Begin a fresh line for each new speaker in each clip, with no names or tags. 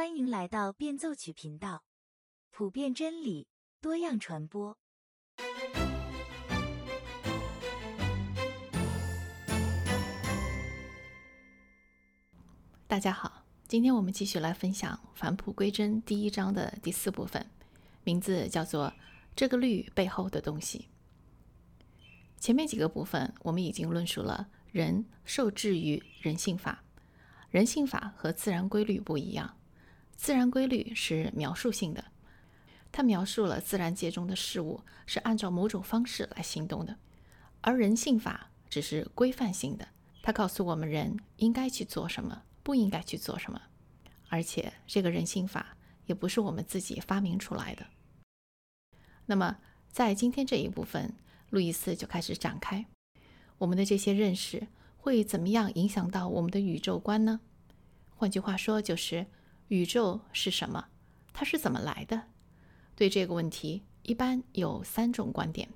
欢迎来到变奏曲频道，普遍真理，多样传播。
大家好，今天我们继续来分享《返璞归真》第一章的第四部分，名字叫做“这个律背后的东西”。前面几个部分我们已经论述了人受制于人性法，人性法和自然规律不一样。自然规律是描述性的，它描述了自然界中的事物是按照某种方式来行动的，而人性法只是规范性的，它告诉我们人应该去做什么，不应该去做什么，而且这个人性法也不是我们自己发明出来的。那么，在今天这一部分，路易斯就开始展开我们的这些认识会怎么样影响到我们的宇宙观呢？换句话说，就是。宇宙是什么？它是怎么来的？对这个问题，一般有三种观点：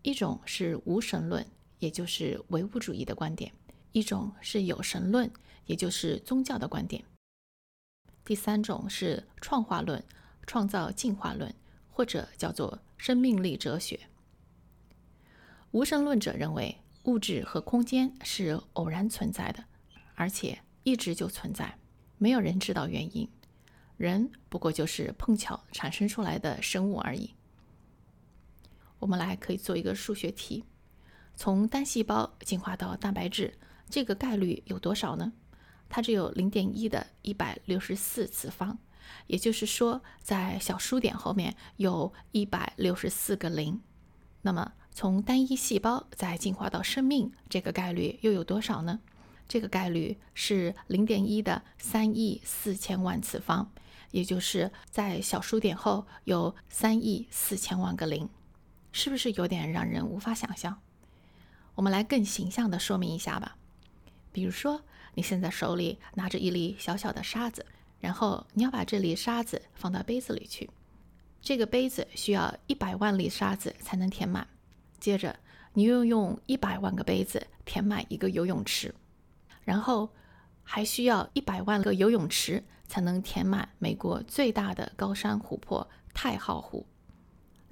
一种是无神论，也就是唯物主义的观点；一种是有神论，也就是宗教的观点；第三种是创化论，创造进化论，或者叫做生命力哲学。无神论者认为，物质和空间是偶然存在的，而且一直就存在。没有人知道原因，人不过就是碰巧产生出来的生物而已。我们来可以做一个数学题：从单细胞进化到蛋白质，这个概率有多少呢？它只有零点一的一百六十四次方，也就是说，在小数点后面有一百六十四个零。那么，从单一细胞再进化到生命，这个概率又有多少呢？这个概率是零点一的三亿四千万次方，也就是在小数点后有三亿四千万个零，是不是有点让人无法想象？我们来更形象的说明一下吧。比如说，你现在手里拿着一粒小小的沙子，然后你要把这粒沙子放到杯子里去，这个杯子需要一百万粒沙子才能填满。接着，你又用一百万个杯子填满一个游泳池。然后还需要一百万个游泳池才能填满美国最大的高山湖泊太浩湖。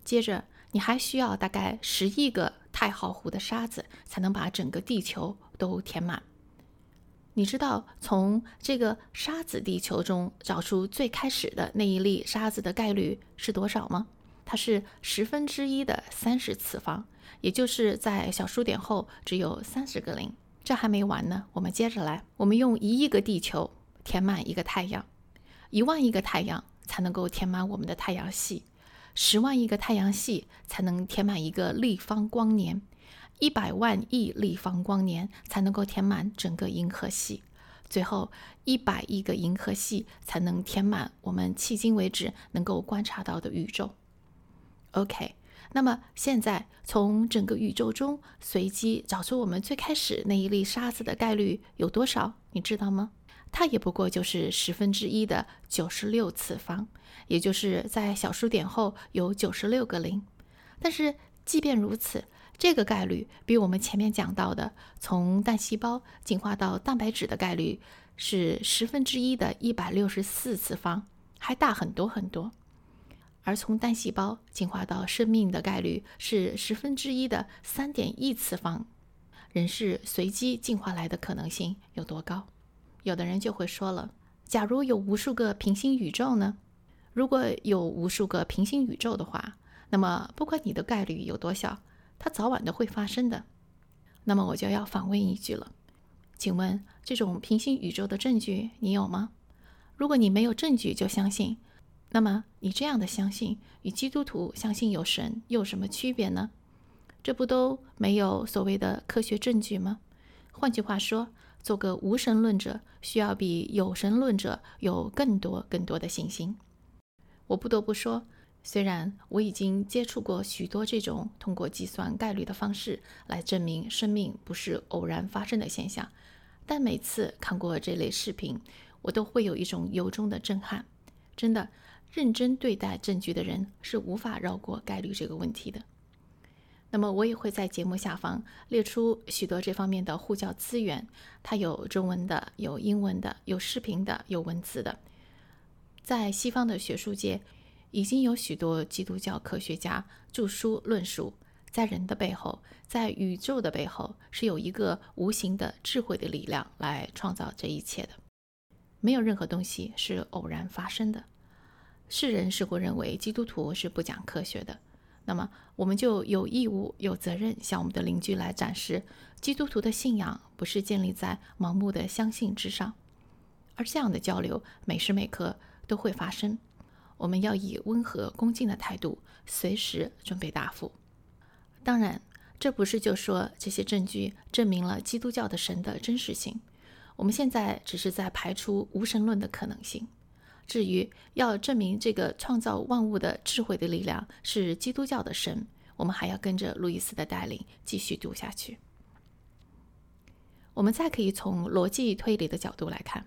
接着，你还需要大概十亿个太浩湖的沙子才能把整个地球都填满。你知道从这个沙子地球中找出最开始的那一粒沙子的概率是多少吗？它是十分之一的三十次方，也就是在小数点后只有三十个零。这还没完呢，我们接着来。我们用一亿个地球填满一个太阳，一万亿个太阳才能够填满我们的太阳系，十万亿个太阳系才能填满一个立方光年，一百万亿立方光年才能够填满整个银河系，最后一百亿个银河系才能填满我们迄今为止能够观察到的宇宙。OK。那么现在，从整个宇宙中随机找出我们最开始那一粒沙子的概率有多少？你知道吗？它也不过就是十分之一的九十六次方，也就是在小数点后有九十六个零。但是即便如此，这个概率比我们前面讲到的从单细胞进化到蛋白质的概率是十分之一的一百六十四次方还大很多很多。而从单细胞进化到生命的概率是十分之一的三点一次方，人是随机进化来的可能性有多高？有的人就会说了：假如有无数个平行宇宙呢？如果有无数个平行宇宙的话，那么不管你的概率有多小，它早晚都会发生的。那么我就要反问一句了：请问这种平行宇宙的证据你有吗？如果你没有证据就相信。那么，你这样的相信与基督徒相信有神有什么区别呢？这不都没有所谓的科学证据吗？换句话说，做个无神论者需要比有神论者有更多更多的信心。我不得不说，虽然我已经接触过许多这种通过计算概率的方式来证明生命不是偶然发生的现象，但每次看过这类视频，我都会有一种由衷的震撼。真的。认真对待证据的人是无法绕过概率这个问题的。那么，我也会在节目下方列出许多这方面的呼叫资源，它有中文的，有英文的，有视频的，有文字的。在西方的学术界，已经有许多基督教科学家著书论述，在人的背后，在宇宙的背后，是有一个无形的智慧的力量来创造这一切的。没有任何东西是偶然发生的。世人似乎认为基督徒是不讲科学的，那么我们就有义务、有责任向我们的邻居来展示，基督徒的信仰不是建立在盲目的相信之上，而这样的交流每时每刻都会发生。我们要以温和恭敬的态度，随时准备答复。当然，这不是就说这些证据证明了基督教的神的真实性。我们现在只是在排除无神论的可能性。至于要证明这个创造万物的智慧的力量是基督教的神，我们还要跟着路易斯的带领继续读下去。我们再可以从逻辑推理的角度来看，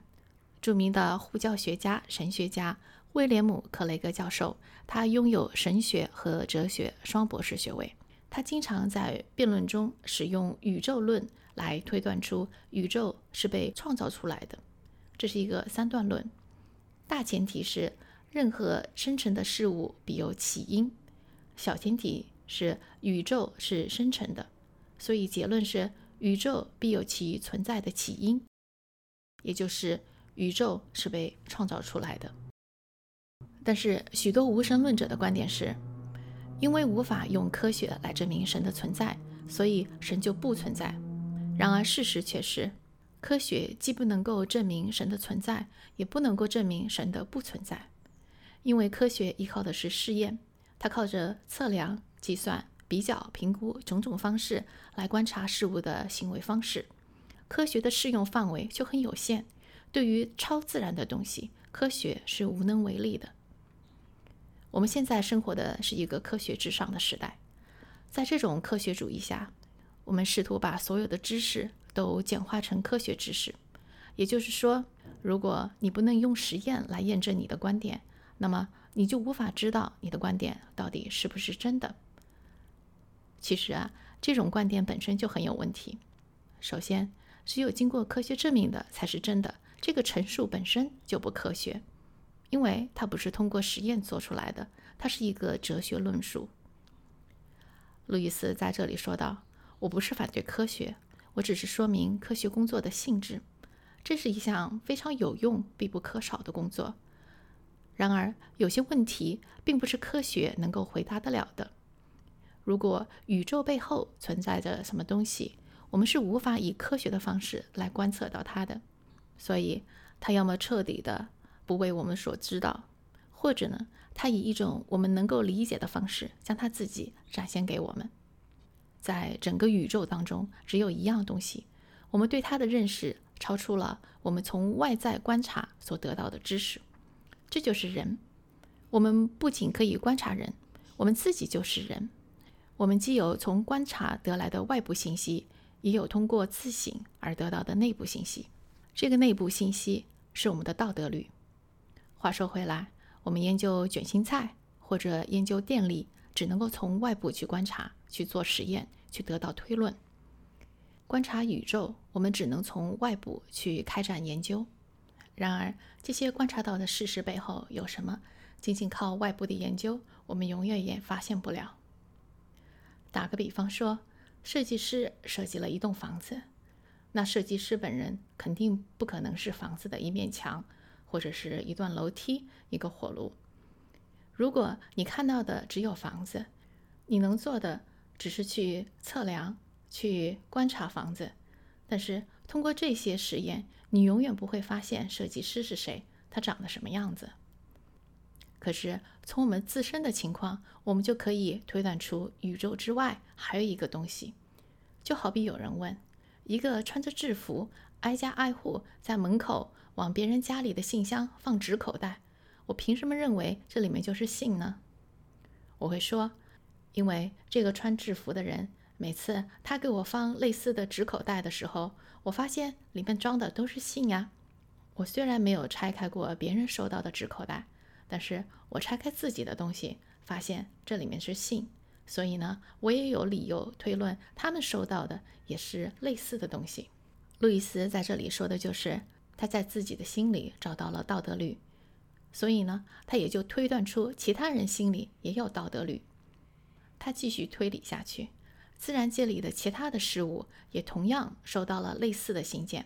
著名的护教学家、神学家威廉姆·克雷格教授，他拥有神学和哲学双博士学位。他经常在辩论中使用宇宙论来推断出宇宙是被创造出来的，这是一个三段论。大前提是任何生成的事物必有起因，小前提是宇宙是生成的，所以结论是宇宙必有其存在的起因，也就是宇宙是被创造出来的。但是许多无神论者的观点是，因为无法用科学来证明神的存在，所以神就不存在。然而事实却是。科学既不能够证明神的存在，也不能够证明神的不存在，因为科学依靠的是试验，它靠着测量、计算、比较、评估种种方式来观察事物的行为方式。科学的适用范围就很有限，对于超自然的东西，科学是无能为力的。我们现在生活的是一个科学至上的时代，在这种科学主义下，我们试图把所有的知识。都简化成科学知识，也就是说，如果你不能用实验来验证你的观点，那么你就无法知道你的观点到底是不是真的。其实啊，这种观点本身就很有问题。首先，只有经过科学证明的才是真的，这个陈述本身就不科学，因为它不是通过实验做出来的，它是一个哲学论述。路易斯在这里说道：“我不是反对科学。”我只是说明科学工作的性质，这是一项非常有用、必不可少的工作。然而，有些问题并不是科学能够回答得了的。如果宇宙背后存在着什么东西，我们是无法以科学的方式来观测到它的。所以，它要么彻底的不为我们所知道，或者呢，它以一种我们能够理解的方式将它自己展现给我们。在整个宇宙当中，只有一样东西，我们对它的认识超出了我们从外在观察所得到的知识，这就是人。我们不仅可以观察人，我们自己就是人。我们既有从观察得来的外部信息，也有通过自省而得到的内部信息。这个内部信息是我们的道德律。话说回来，我们研究卷心菜或者研究电力。只能够从外部去观察、去做实验、去得到推论。观察宇宙，我们只能从外部去开展研究。然而，这些观察到的事实背后有什么？仅仅靠外部的研究，我们永远也发现不了。打个比方说，设计师设计了一栋房子，那设计师本人肯定不可能是房子的一面墙，或者是一段楼梯、一个火炉。如果你看到的只有房子，你能做的只是去测量、去观察房子。但是通过这些实验，你永远不会发现设计师是谁，他长得什么样子。可是从我们自身的情况，我们就可以推断出宇宙之外还有一个东西。就好比有人问一个穿着制服、挨家挨户在门口往别人家里的信箱放纸口袋。我凭什么认为这里面就是信呢？我会说，因为这个穿制服的人，每次他给我放类似的纸口袋的时候，我发现里面装的都是信呀。我虽然没有拆开过别人收到的纸口袋，但是我拆开自己的东西，发现这里面是信，所以呢，我也有理由推论他们收到的也是类似的东西。路易斯在这里说的就是他在自己的心里找到了道德律。所以呢，他也就推断出其他人心里也有道德律。他继续推理下去，自然界里的其他的事物也同样收到了类似的信件，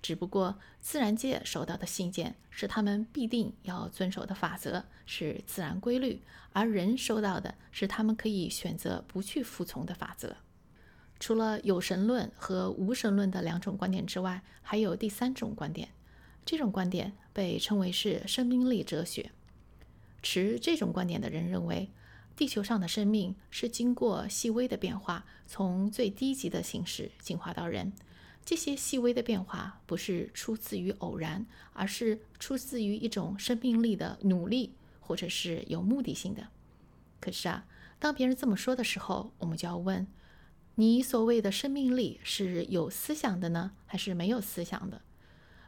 只不过自然界收到的信件是他们必定要遵守的法则，是自然规律，而人收到的是他们可以选择不去服从的法则。除了有神论和无神论的两种观点之外，还有第三种观点。这种观点被称为是生命力哲学。持这种观点的人认为，地球上的生命是经过细微的变化，从最低级的形式进化到人。这些细微的变化不是出自于偶然，而是出自于一种生命力的努力，或者是有目的性的。可是啊，当别人这么说的时候，我们就要问：你所谓的生命力是有思想的呢，还是没有思想的？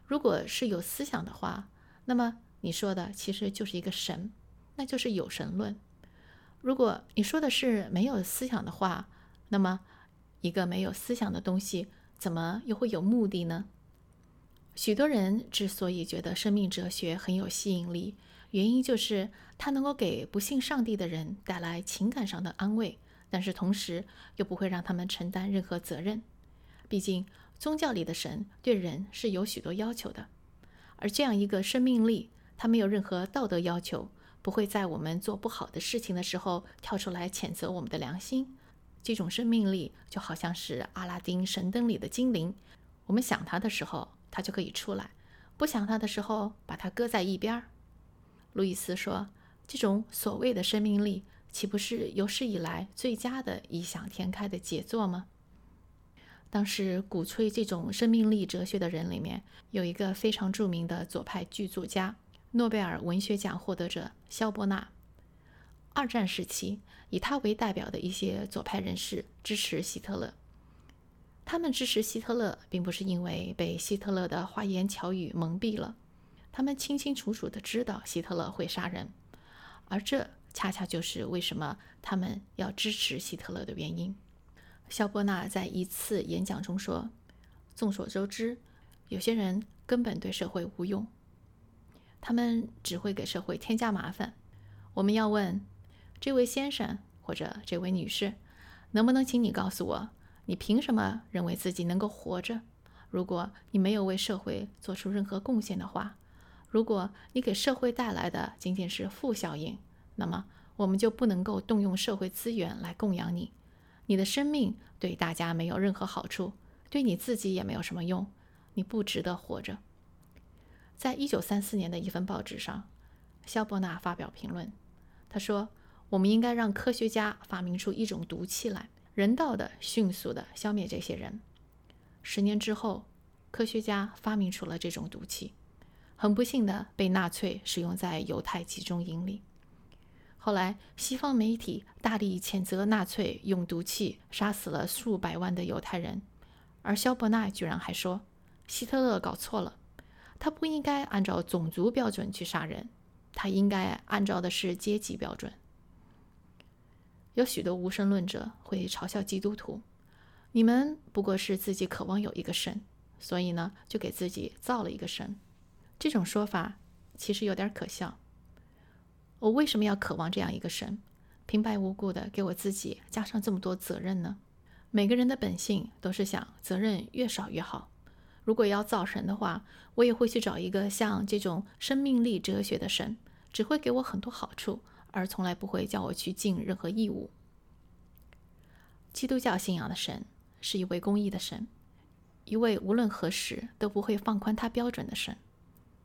如果是有思想的话，那么你说的其实就是一个神，那就是有神论。如果你说的是没有思想的话，那么一个没有思想的东西怎么又会有目的呢？许多人之所以觉得生命哲学很有吸引力，原因就是它能够给不信上帝的人带来情感上的安慰，但是同时又不会让他们承担任何责任。毕竟。宗教里的神对人是有许多要求的，而这样一个生命力，它没有任何道德要求，不会在我们做不好的事情的时候跳出来谴责我们的良心。这种生命力就好像是阿拉丁神灯里的精灵，我们想它的时候，它就可以出来；不想它的时候，把它搁在一边儿。路易斯说：“这种所谓的生命力，岂不是有史以来最佳的异想天开的杰作吗？”当时鼓吹这种生命力哲学的人里面，有一个非常著名的左派剧作家，诺贝尔文学奖获得者肖伯纳。二战时期，以他为代表的一些左派人士支持希特勒。他们支持希特勒，并不是因为被希特勒的花言巧语蒙蔽了，他们清清楚楚地知道希特勒会杀人，而这恰恰就是为什么他们要支持希特勒的原因。肖伯纳在一次演讲中说：“众所周知，有些人根本对社会无用，他们只会给社会添加麻烦。我们要问这位先生或者这位女士，能不能请你告诉我，你凭什么认为自己能够活着？如果你没有为社会做出任何贡献的话，如果你给社会带来的仅仅是负效应，那么我们就不能够动用社会资源来供养你。”你的生命对大家没有任何好处，对你自己也没有什么用，你不值得活着。在一九三四年的一份报纸上，肖伯纳发表评论，他说：“我们应该让科学家发明出一种毒气来，人道的、迅速的消灭这些人。”十年之后，科学家发明出了这种毒气，很不幸的被纳粹使用在犹太集中营里。后来，西方媒体大力谴责纳粹用毒气杀死了数百万的犹太人，而肖伯纳居然还说，希特勒搞错了，他不应该按照种族标准去杀人，他应该按照的是阶级标准。有许多无神论者会嘲笑基督徒，你们不过是自己渴望有一个神，所以呢，就给自己造了一个神。这种说法其实有点可笑。我为什么要渴望这样一个神，平白无故的给我自己加上这么多责任呢？每个人的本性都是想责任越少越好。如果要造神的话，我也会去找一个像这种生命力哲学的神，只会给我很多好处，而从来不会叫我去尽任何义务。基督教信仰的神是一位公义的神，一位无论何时都不会放宽他标准的神，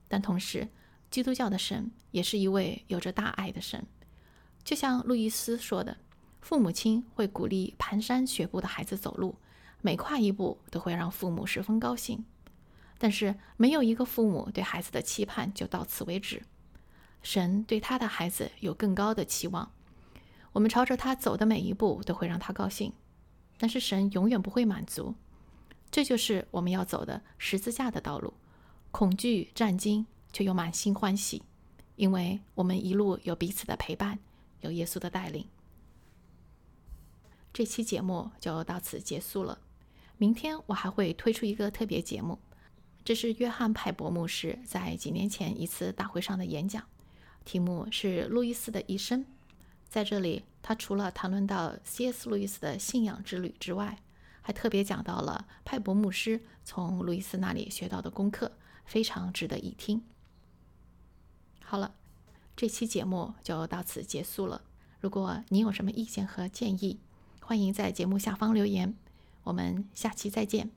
但同时。基督教的神也是一位有着大爱的神，就像路易斯说的，父母亲会鼓励蹒跚学步的孩子走路，每跨一步都会让父母十分高兴。但是没有一个父母对孩子的期盼就到此为止，神对他的孩子有更高的期望。我们朝着他走的每一步都会让他高兴，但是神永远不会满足。这就是我们要走的十字架的道路，恐惧战惊。却又满心欢喜，因为我们一路有彼此的陪伴，有耶稣的带领。这期节目就到此结束了。明天我还会推出一个特别节目，这是约翰派伯牧师在几年前一次大会上的演讲。题目是路易斯的一生。在这里，他除了谈论到 C.S. 路易斯的信仰之旅之外，还特别讲到了派伯牧师从路易斯那里学到的功课，非常值得一听。好了，这期节目就到此结束了。如果您有什么意见和建议，欢迎在节目下方留言。我们下期再见。